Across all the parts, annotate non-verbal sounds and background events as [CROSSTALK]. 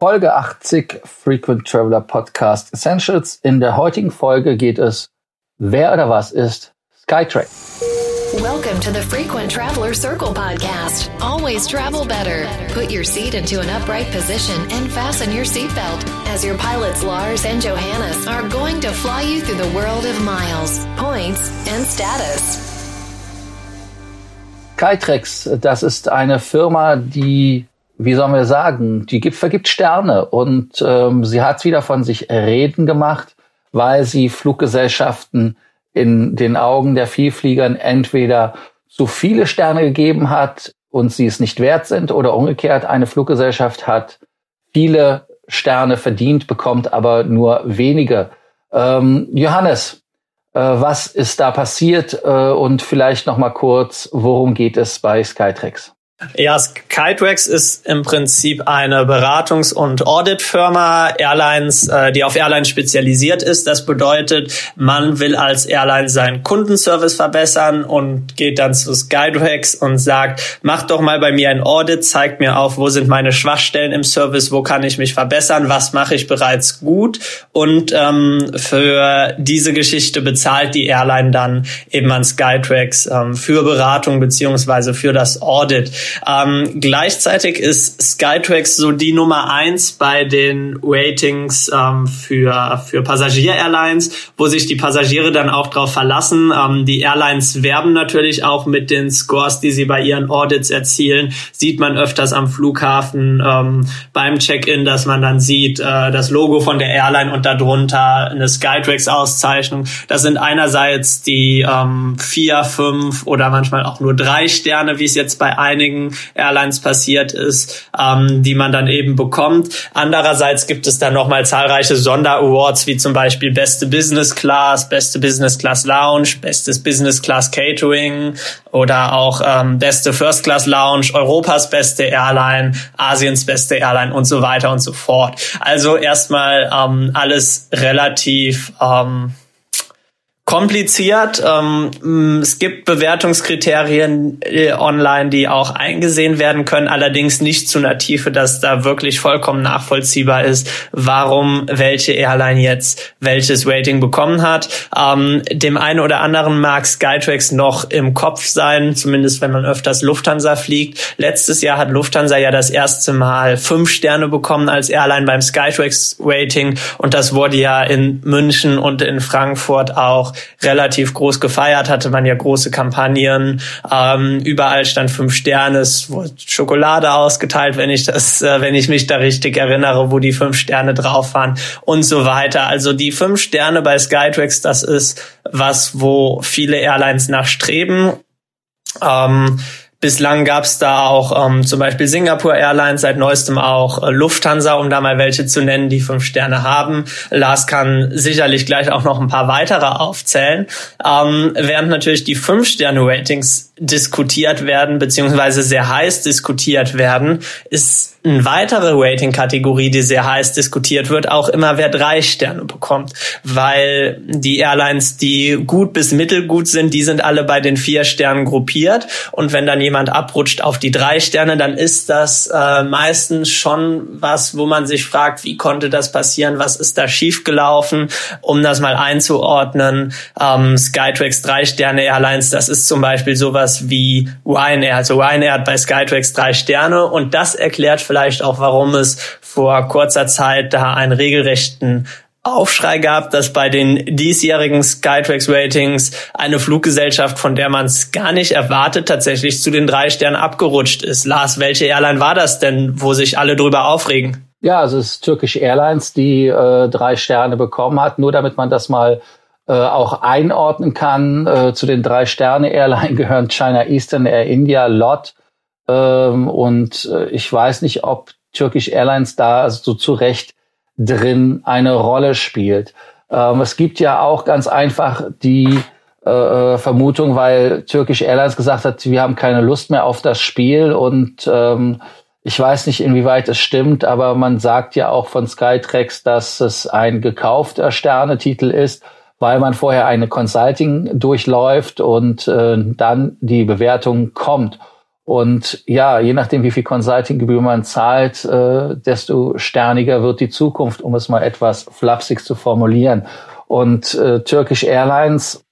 Folge 80 Frequent Traveler Podcast Essentials. In der heutigen Folge geht es, wer oder was ist Skytrack? Welcome to the Frequent Traveler Circle podcast. Always travel better. Put your seat into an upright position and fasten your seatbelt as your pilots Lars and Johannes are going to fly you through the world of miles, points and status. Skytrax, das ist eine Firma, die wie sollen wir sagen, die gibt, vergibt Sterne und ähm, sie hat wieder von sich reden gemacht, weil sie Fluggesellschaften in den Augen der Vielfliegern entweder zu viele Sterne gegeben hat und sie es nicht wert sind oder umgekehrt eine Fluggesellschaft hat viele Sterne verdient, bekommt aber nur wenige. Ähm, Johannes, äh, was ist da passiert äh, und vielleicht noch mal kurz, worum geht es bei Skytrax? Ja, Skytrax ist im Prinzip eine Beratungs- und Auditfirma, Airlines, äh, die auf Airlines spezialisiert ist. Das bedeutet, man will als Airline seinen Kundenservice verbessern und geht dann zu Skytrax und sagt, mach doch mal bei mir ein Audit, zeigt mir auf, wo sind meine Schwachstellen im Service, wo kann ich mich verbessern, was mache ich bereits gut. Und ähm, für diese Geschichte bezahlt die Airline dann eben an Skytrax ähm, für Beratung beziehungsweise für das Audit. Ähm, gleichzeitig ist Skytrax so die Nummer eins bei den Ratings ähm, für, für Passagier-Airlines, wo sich die Passagiere dann auch drauf verlassen. Ähm, die Airlines werben natürlich auch mit den Scores, die sie bei ihren Audits erzielen. Sieht man öfters am Flughafen ähm, beim Check-in, dass man dann sieht, äh, das Logo von der Airline und darunter eine Skytrax-Auszeichnung. Das sind einerseits die ähm, vier, fünf oder manchmal auch nur drei Sterne, wie es jetzt bei einigen einigen Airlines passiert ist, ähm, die man dann eben bekommt. Andererseits gibt es dann nochmal zahlreiche Sonderawards, wie zum Beispiel beste Business Class, beste Business Class Lounge, bestes Business Class Catering oder auch ähm, beste First Class Lounge, Europas beste Airline, Asiens beste Airline und so weiter und so fort. Also erstmal ähm, alles relativ ähm, kompliziert. Ähm, es gibt Bewertungskriterien äh, online, die auch eingesehen werden können, allerdings nicht zu einer Tiefe, dass da wirklich vollkommen nachvollziehbar ist, warum welche Airline jetzt welches Rating bekommen hat. Ähm, dem einen oder anderen mag Skytrax noch im Kopf sein, zumindest wenn man öfters Lufthansa fliegt. Letztes Jahr hat Lufthansa ja das erste Mal fünf Sterne bekommen als Airline beim Skytrax Rating und das wurde ja in München und in Frankfurt auch relativ groß gefeiert, hatte man ja große Kampagnen. Ähm, überall stand fünf Sterne, es wurde Schokolade ausgeteilt, wenn ich das, äh, wenn ich mich da richtig erinnere, wo die fünf Sterne drauf waren und so weiter. Also die fünf Sterne bei Skytrax, das ist was, wo viele Airlines nachstreben. Ähm, Bislang gab es da auch ähm, zum Beispiel Singapore Airlines, seit neuestem auch äh, Lufthansa, um da mal welche zu nennen, die fünf Sterne haben. Lars kann sicherlich gleich auch noch ein paar weitere aufzählen. Ähm, während natürlich die fünf Sterne Ratings diskutiert werden, beziehungsweise sehr heiß diskutiert werden, ist eine weitere Rating-Kategorie, die sehr heiß diskutiert wird, auch immer wer drei Sterne bekommt. Weil die Airlines, die gut bis mittelgut sind, die sind alle bei den vier Sternen gruppiert. Und wenn dann jemand abrutscht auf die drei Sterne, dann ist das äh, meistens schon was, wo man sich fragt, wie konnte das passieren, was ist da schiefgelaufen, um das mal einzuordnen. Ähm, Skytrax drei Sterne Airlines, das ist zum Beispiel sowas, wie Ryanair. Also Ryanair hat bei Skytrax drei Sterne und das erklärt vielleicht auch, warum es vor kurzer Zeit da einen regelrechten Aufschrei gab, dass bei den diesjährigen Skytrax Ratings eine Fluggesellschaft, von der man es gar nicht erwartet, tatsächlich zu den drei Sternen abgerutscht ist. Lars, welche Airline war das denn, wo sich alle drüber aufregen? Ja, also es ist Turkish Airlines, die äh, drei Sterne bekommen hat. Nur damit man das mal äh, auch einordnen kann. Äh, zu den drei Sterne Airline [LAUGHS] gehören China Eastern, Air India, LOT. Ähm, und äh, ich weiß nicht, ob Turkish Airlines da so also zu Recht drin eine Rolle spielt. Ähm, es gibt ja auch ganz einfach die äh, äh, Vermutung, weil Turkish Airlines gesagt hat, wir haben keine Lust mehr auf das Spiel und ähm, ich weiß nicht, inwieweit es stimmt, aber man sagt ja auch von Skytrax, dass es ein gekaufter Sternetitel ist weil man vorher eine Consulting durchläuft und äh, dann die Bewertung kommt. Und ja, je nachdem, wie viel Consulting-Gebühr man zahlt, äh, desto sterniger wird die Zukunft, um es mal etwas flapsig zu formulieren. Und äh, Turkish Airlines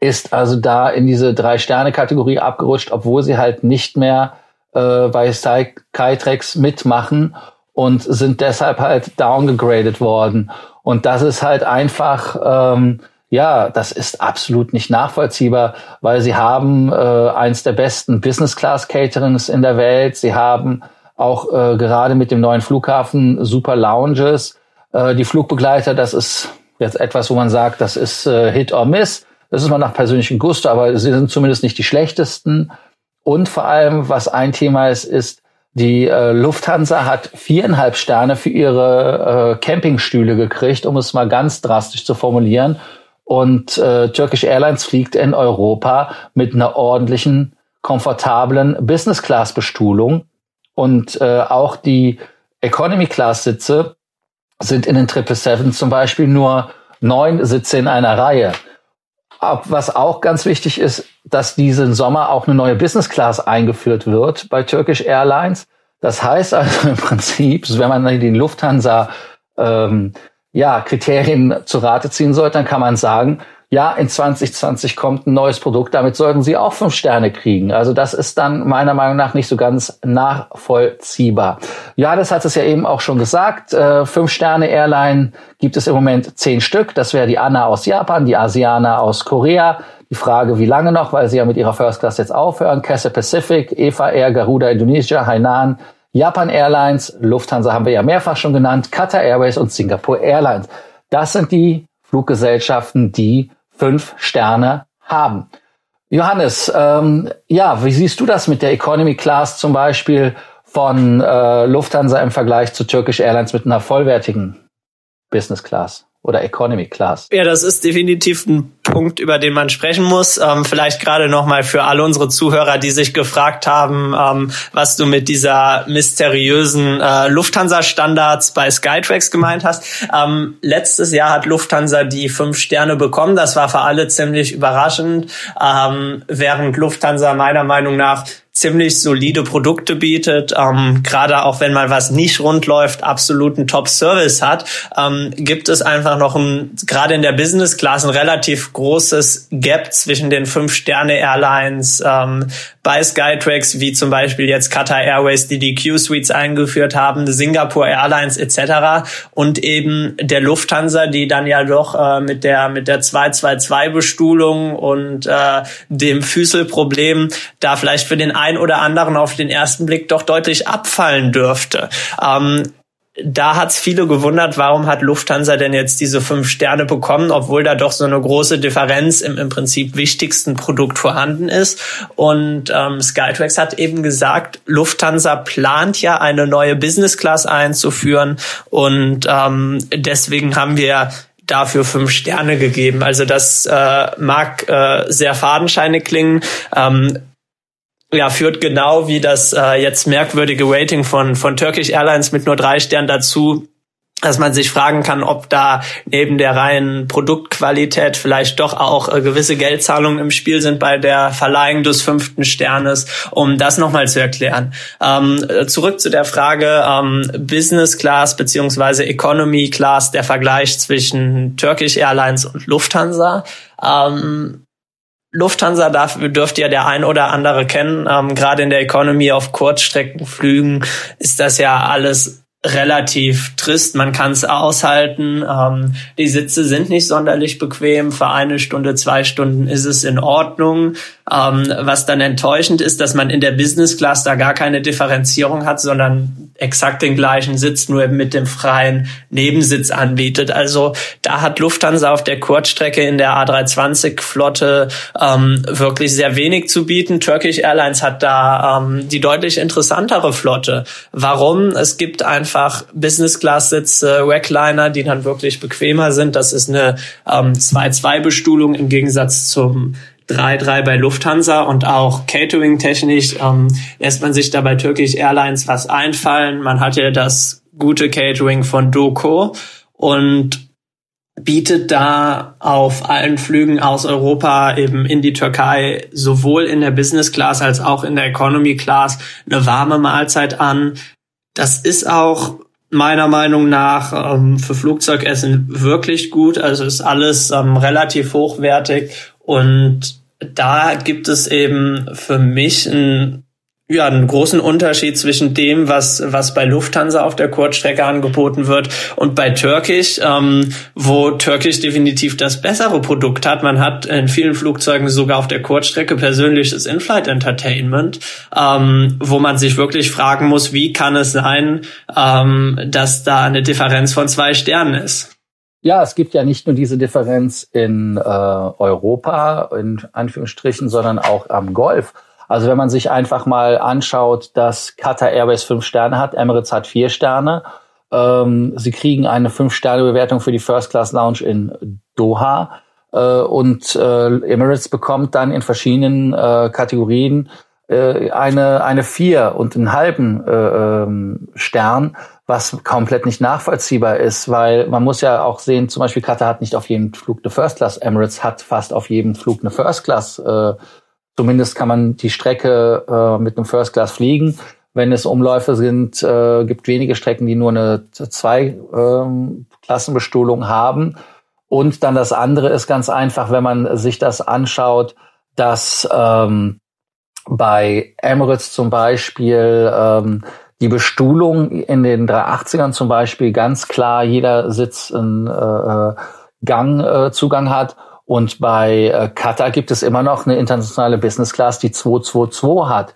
ist also da in diese Drei-Sterne-Kategorie abgerutscht, obwohl sie halt nicht mehr äh, bei Skytrax mitmachen und sind deshalb halt downgegradet worden. Und das ist halt einfach, ähm, ja, das ist absolut nicht nachvollziehbar, weil sie haben äh, eins der besten Business-Class-Caterings in der Welt. Sie haben auch äh, gerade mit dem neuen Flughafen super Lounges. Äh, die Flugbegleiter, das ist jetzt etwas, wo man sagt, das ist äh, Hit or Miss. Das ist mal nach persönlichem Gusto, aber sie sind zumindest nicht die schlechtesten. Und vor allem, was ein Thema ist, ist, die äh, Lufthansa hat viereinhalb Sterne für ihre äh, Campingstühle gekriegt, um es mal ganz drastisch zu formulieren. Und äh, Turkish Airlines fliegt in Europa mit einer ordentlichen, komfortablen Business-Class-Bestuhlung. Und äh, auch die Economy-Class-Sitze sind in den 777 zum Beispiel nur neun Sitze in einer Reihe. Was auch ganz wichtig ist, dass diesen Sommer auch eine neue Business Class eingeführt wird bei Turkish Airlines. Das heißt also im Prinzip, wenn man den Lufthansa ähm, ja, Kriterien zu Rate ziehen sollte, dann kann man sagen, ja, in 2020 kommt ein neues Produkt, damit sollten sie auch fünf Sterne kriegen. Also das ist dann meiner Meinung nach nicht so ganz nachvollziehbar. Ja, das hat es ja eben auch schon gesagt. Äh, fünf Sterne Airline gibt es im Moment zehn Stück. Das wäre die Anna aus Japan, die Asiana aus Korea. Die Frage, wie lange noch, weil sie ja mit ihrer First Class jetzt aufhören. Cathay Pacific, Eva Air, Garuda Indonesia, Hainan, Japan Airlines, Lufthansa haben wir ja mehrfach schon genannt, Qatar Airways und Singapore Airlines. Das sind die Fluggesellschaften, die fünf Sterne haben. Johannes, ähm, ja, wie siehst du das mit der Economy Class zum Beispiel von äh, Lufthansa im Vergleich zu Turkish Airlines mit einer vollwertigen Business Class? oder Economy Class. Ja, das ist definitiv ein Punkt, über den man sprechen muss. Ähm, vielleicht gerade nochmal für alle unsere Zuhörer, die sich gefragt haben, ähm, was du mit dieser mysteriösen äh, Lufthansa-Standards bei Skytrax gemeint hast. Ähm, letztes Jahr hat Lufthansa die fünf Sterne bekommen. Das war für alle ziemlich überraschend, ähm, während Lufthansa meiner Meinung nach ziemlich solide Produkte bietet, ähm, gerade auch wenn mal was nicht rund läuft, absoluten Top-Service hat, ähm, gibt es einfach noch gerade in der Business Class ein großes Gap zwischen den Fünf-Sterne-Airlines ähm, bei Skytrax, wie zum Beispiel jetzt Qatar Airways, die die Q-Suites eingeführt haben, Singapore Airlines etc. und eben der Lufthansa, die dann ja doch äh, mit der mit der 222-Bestuhlung und äh, dem Füßelproblem da vielleicht für den ein oder anderen auf den ersten Blick doch deutlich abfallen dürfte. Ähm, da hat's viele gewundert, warum hat Lufthansa denn jetzt diese fünf Sterne bekommen, obwohl da doch so eine große Differenz im im Prinzip wichtigsten Produkt vorhanden ist. Und ähm, Skytrax hat eben gesagt, Lufthansa plant ja eine neue Business Class einzuführen und ähm, deswegen haben wir dafür fünf Sterne gegeben. Also das äh, mag äh, sehr fadenscheinig klingen. Ähm, ja, führt genau wie das äh, jetzt merkwürdige Rating von, von Turkish Airlines mit nur drei Sternen dazu, dass man sich fragen kann, ob da neben der reinen Produktqualität vielleicht doch auch äh, gewisse Geldzahlungen im Spiel sind bei der Verleihung des fünften Sternes, um das nochmal zu erklären. Ähm, zurück zu der Frage ähm, Business Class beziehungsweise Economy Class, der Vergleich zwischen Turkish Airlines und Lufthansa. Ähm, Lufthansa darf, dürfte ja der ein oder andere kennen. Ähm, Gerade in der Economy auf Kurzstreckenflügen ist das ja alles relativ trist. Man kann es aushalten. Ähm, die Sitze sind nicht sonderlich bequem. Für eine Stunde, zwei Stunden ist es in Ordnung. Ähm, was dann enttäuschend ist, dass man in der Business Class da gar keine Differenzierung hat, sondern exakt den gleichen Sitz, nur eben mit dem freien Nebensitz anbietet. Also da hat Lufthansa auf der Kurzstrecke in der A320-Flotte ähm, wirklich sehr wenig zu bieten. Turkish Airlines hat da ähm, die deutlich interessantere Flotte. Warum? Es gibt einfach Business-Class-Sitze, Wackliner, die dann wirklich bequemer sind. Das ist eine ähm, 2-2-Bestuhlung im Gegensatz zum 3-3 bei Lufthansa und auch Catering-technisch ähm, lässt man sich da bei Turkish Airlines was einfallen. Man hat ja das gute Catering von Doco und bietet da auf allen Flügen aus Europa eben in die Türkei sowohl in der Business Class als auch in der Economy Class eine warme Mahlzeit an. Das ist auch meiner Meinung nach ähm, für Flugzeugessen wirklich gut. Also ist alles ähm, relativ hochwertig und da gibt es eben für mich ein ja, einen großen Unterschied zwischen dem, was, was bei Lufthansa auf der Kurzstrecke angeboten wird und bei Turkish, ähm, wo Turkish definitiv das bessere Produkt hat. Man hat in vielen Flugzeugen sogar auf der Kurzstrecke persönliches In-Flight Entertainment, ähm, wo man sich wirklich fragen muss, wie kann es sein, ähm, dass da eine Differenz von zwei Sternen ist. Ja, es gibt ja nicht nur diese Differenz in äh, Europa, in Anführungsstrichen, sondern auch am Golf. Also wenn man sich einfach mal anschaut, dass Qatar Airways fünf Sterne hat, Emirates hat vier Sterne. Ähm, sie kriegen eine Fünf-Sterne-Bewertung für die First Class Lounge in Doha. Äh, und äh, Emirates bekommt dann in verschiedenen äh, Kategorien äh, eine, eine vier und einen halben äh, ähm, Stern, was komplett nicht nachvollziehbar ist, weil man muss ja auch sehen, zum Beispiel Qatar hat nicht auf jedem Flug eine First Class, Emirates hat fast auf jedem Flug eine First Class äh, Zumindest kann man die Strecke äh, mit einem First Class fliegen. Wenn es Umläufe sind, äh, gibt wenige Strecken, die nur eine zwei ähm, Klassenbestuhlung haben. Und dann das andere ist ganz einfach, wenn man sich das anschaut, dass ähm, bei Emirates zum Beispiel ähm, die Bestuhlung in den 380ern zum Beispiel ganz klar jeder Sitz einen äh, äh Gangzugang äh, hat und bei äh, Qatar gibt es immer noch eine internationale Business Class, die 222 hat.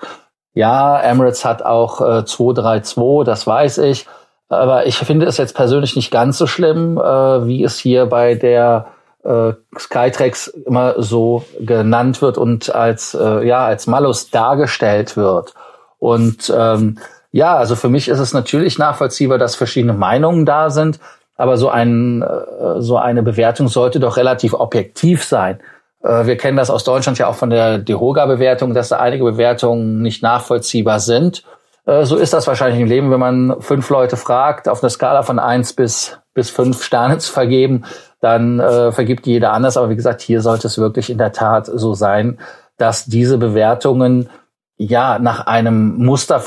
Ja, Emirates hat auch äh, 232, das weiß ich. Aber ich finde es jetzt persönlich nicht ganz so schlimm, äh, wie es hier bei der äh, Skytrax immer so genannt wird und als äh, ja als Malus dargestellt wird. Und ähm, ja, also für mich ist es natürlich nachvollziehbar, dass verschiedene Meinungen da sind. Aber so, ein, äh, so eine Bewertung sollte doch relativ objektiv sein. Äh, wir kennen das aus Deutschland ja auch von der DEHOGA-Bewertung, dass da einige Bewertungen nicht nachvollziehbar sind. Äh, so ist das wahrscheinlich im Leben, wenn man fünf Leute fragt, auf einer Skala von eins bis, bis fünf Sterne zu vergeben, dann äh, vergibt jeder anders. Aber wie gesagt, hier sollte es wirklich in der Tat so sein, dass diese Bewertungen ja nach einem Muster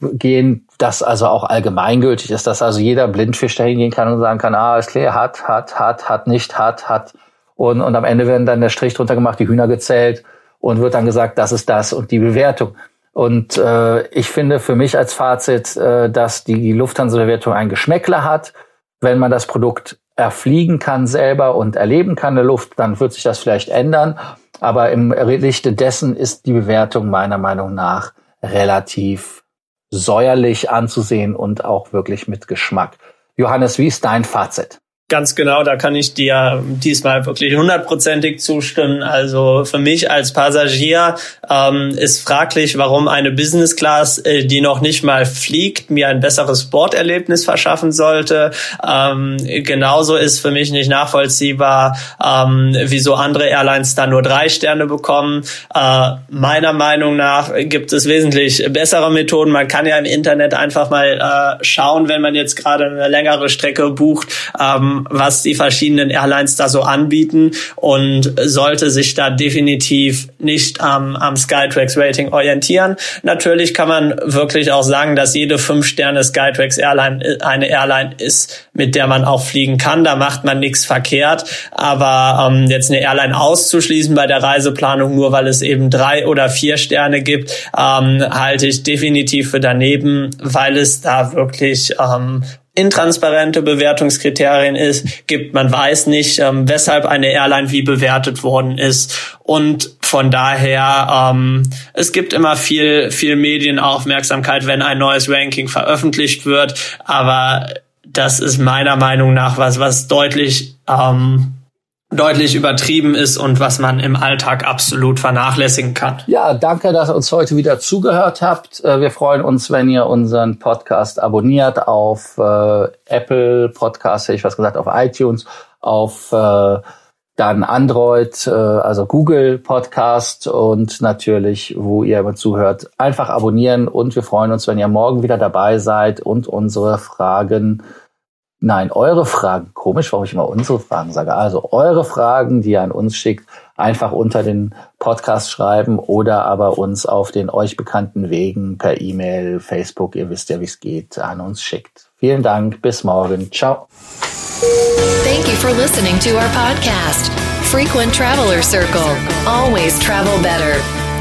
gehen, das also auch allgemeingültig ist, dass also jeder Blindfisch dahin gehen kann und sagen kann, ah, ist klar, hat, hat, hat, hat nicht, hat, hat. Und, und am Ende werden dann der Strich drunter gemacht, die Hühner gezählt und wird dann gesagt, das ist das und die Bewertung. Und äh, ich finde für mich als Fazit, äh, dass die Lufthansa-Bewertung ein Geschmäckler hat. Wenn man das Produkt erfliegen kann selber und erleben kann in der Luft, dann wird sich das vielleicht ändern. Aber im Lichte dessen ist die Bewertung meiner Meinung nach relativ säuerlich anzusehen und auch wirklich mit Geschmack. Johannes, wie ist dein Fazit? Ganz genau, da kann ich dir diesmal wirklich hundertprozentig zustimmen. Also für mich als Passagier ähm, ist fraglich, warum eine Business Class, äh, die noch nicht mal fliegt, mir ein besseres Borderlebnis verschaffen sollte. Ähm, genauso ist für mich nicht nachvollziehbar, ähm, wieso andere Airlines da nur drei Sterne bekommen. Äh, meiner Meinung nach gibt es wesentlich bessere Methoden. Man kann ja im Internet einfach mal äh, schauen, wenn man jetzt gerade eine längere Strecke bucht ähm, was die verschiedenen Airlines da so anbieten und sollte sich da definitiv nicht am, am Skytrax Rating orientieren. Natürlich kann man wirklich auch sagen, dass jede 5 Sterne Skytrax Airline eine Airline ist, mit der man auch fliegen kann. Da macht man nichts verkehrt. Aber ähm, jetzt eine Airline auszuschließen bei der Reiseplanung, nur weil es eben drei oder vier Sterne gibt, ähm, halte ich definitiv für daneben, weil es da wirklich ähm, intransparente Bewertungskriterien ist, gibt. Man weiß nicht, ähm, weshalb eine Airline wie bewertet worden ist. Und von daher, ähm, es gibt immer viel, viel Medienaufmerksamkeit, wenn ein neues Ranking veröffentlicht wird. Aber das ist meiner Meinung nach was, was deutlich ähm, deutlich übertrieben ist und was man im Alltag absolut vernachlässigen kann. Ja, danke, dass ihr uns heute wieder zugehört habt. Äh, wir freuen uns, wenn ihr unseren Podcast abonniert auf äh, Apple Podcast, hätte ich was gesagt, auf iTunes, auf äh, dann Android, äh, also Google Podcast und natürlich, wo ihr immer zuhört, einfach abonnieren und wir freuen uns, wenn ihr morgen wieder dabei seid und unsere Fragen Nein, eure Fragen. Komisch, warum ich immer unsere Fragen sage. Also eure Fragen, die ihr an uns schickt, einfach unter den Podcast schreiben oder aber uns auf den euch bekannten Wegen per E-Mail, Facebook, ihr wisst ja, wie es geht, an uns schickt. Vielen Dank, bis morgen. Ciao. Thank you for listening to our podcast, Frequent Traveler Circle. Always travel better.